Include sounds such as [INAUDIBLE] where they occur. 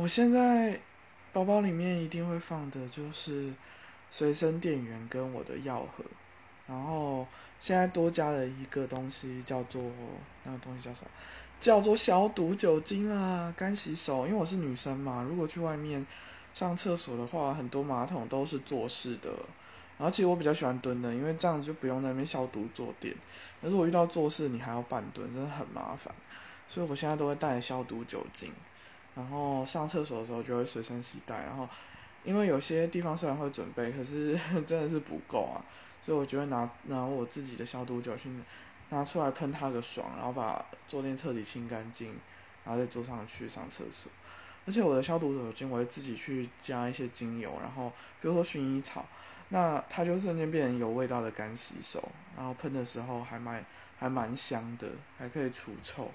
我现在包包里面一定会放的就是随身电源跟我的药盒，然后现在多加了一个东西，叫做那个东西叫什么？叫做消毒酒精啊，干洗手。因为我是女生嘛，如果去外面上厕所的话，很多马桶都是坐式的。然后其实我比较喜欢蹲的，因为这样就不用在那边消毒坐垫。可是我遇到坐式，你还要半蹲，真的很麻烦。所以我现在都会带消毒酒精。然后上厕所的时候就会随身携带，然后因为有些地方虽然会准备，可是 [LAUGHS] 真的是不够啊，所以我就会拿拿我自己的消毒酒精拿出来喷它个爽，然后把坐垫彻底清干净，然后再坐上去上厕所。而且我的消毒酒精我会自己去加一些精油，然后比如说薰衣草，那它就瞬间变成有味道的干洗手，然后喷的时候还蛮还蛮香的，还可以除臭。